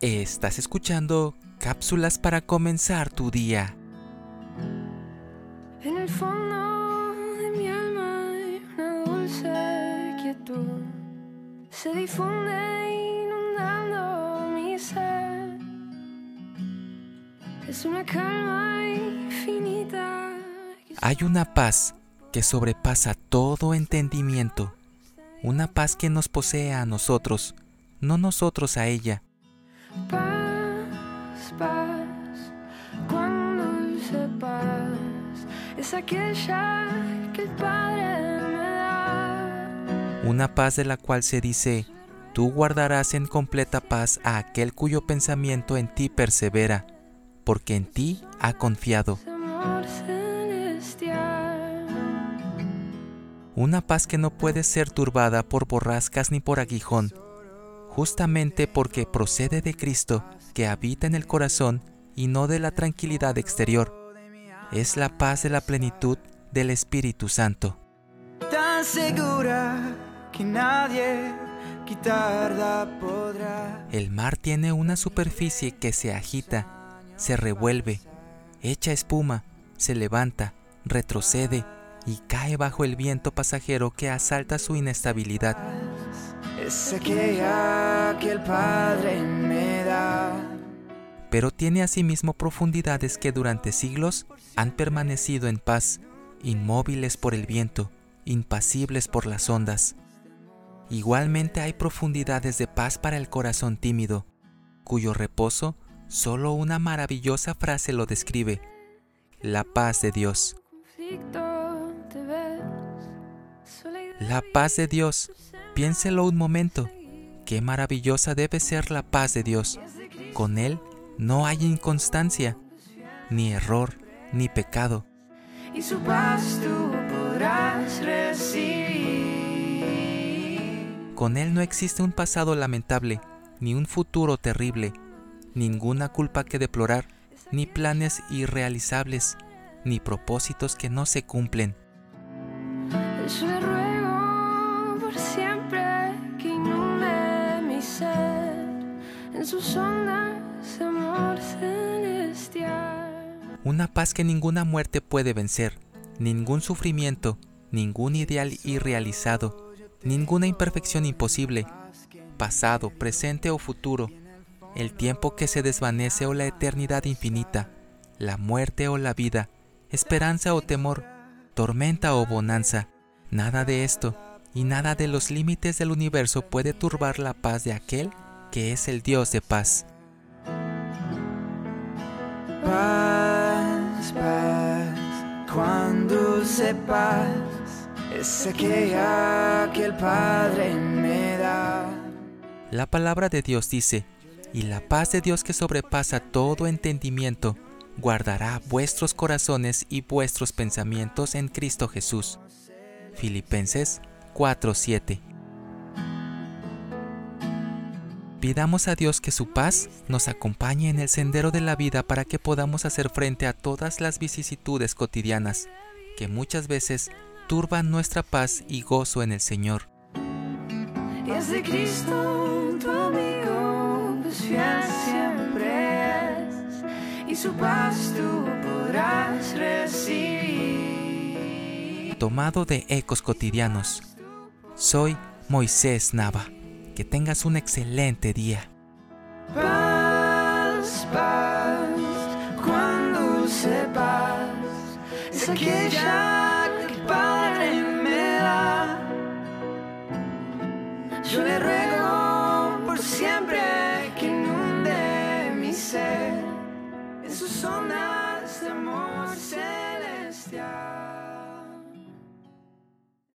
Estás escuchando cápsulas para comenzar tu día. En el fondo de mi alma hay una dulce quietud. Se difunde inundando mi ser. Es una calma infinita. Hay una paz que sobrepasa todo entendimiento. Una paz que nos posee a nosotros, no nosotros a ella. Paz, paz, cuán dulce paz es aquella que el Padre me da. Una paz de la cual se dice, tú guardarás en completa paz a aquel cuyo pensamiento en ti persevera, porque en ti ha confiado. Una paz que no puede ser turbada por borrascas ni por aguijón, justamente porque procede de Cristo que habita en el corazón y no de la tranquilidad exterior. Es la paz de la plenitud del Espíritu Santo. tan segura que nadie quitarla podrá. El mar tiene una superficie que se agita, se revuelve, echa espuma, se levanta, retrocede y cae bajo el viento pasajero que asalta su inestabilidad. Es aquella que el Padre me da. pero tiene asimismo profundidades que durante siglos han permanecido en paz, inmóviles por el viento, impasibles por las ondas. Igualmente hay profundidades de paz para el corazón tímido, cuyo reposo solo una maravillosa frase lo describe, la paz de Dios. La paz de Dios, piénselo un momento, qué maravillosa debe ser la paz de Dios. Con Él no hay inconstancia, ni error, ni pecado. Y su paz tú podrás recibir. Con Él no existe un pasado lamentable, ni un futuro terrible, ninguna culpa que deplorar, ni planes irrealizables, ni propósitos que no se cumplen. Yo sus ondas, amor celestial. Una paz que ninguna muerte puede vencer, ningún sufrimiento, ningún ideal irrealizado, ninguna imperfección imposible, pasado, presente o futuro, el tiempo que se desvanece o la eternidad infinita, la muerte o la vida, esperanza o temor, tormenta o bonanza, nada de esto y nada de los límites del universo puede turbar la paz de aquel que es el Dios de paz. Paz, paz, cuando sepas, es aquella que el Padre me da. La palabra de Dios dice, y la paz de Dios que sobrepasa todo entendimiento, guardará vuestros corazones y vuestros pensamientos en Cristo Jesús. Filipenses 4:7 Pidamos a Dios que su paz nos acompañe en el sendero de la vida para que podamos hacer frente a todas las vicisitudes cotidianas que muchas veces turban nuestra paz y gozo en el Señor. Y es de Cristo tu amigo, pues fiel siempre es. Y su paz tú podrás recibir. tomado de ecos cotidianos. Soy Moisés Nava que tengas un excelente día. Paz, paz, cuando sepas, es aquella que Padre me da. Yo le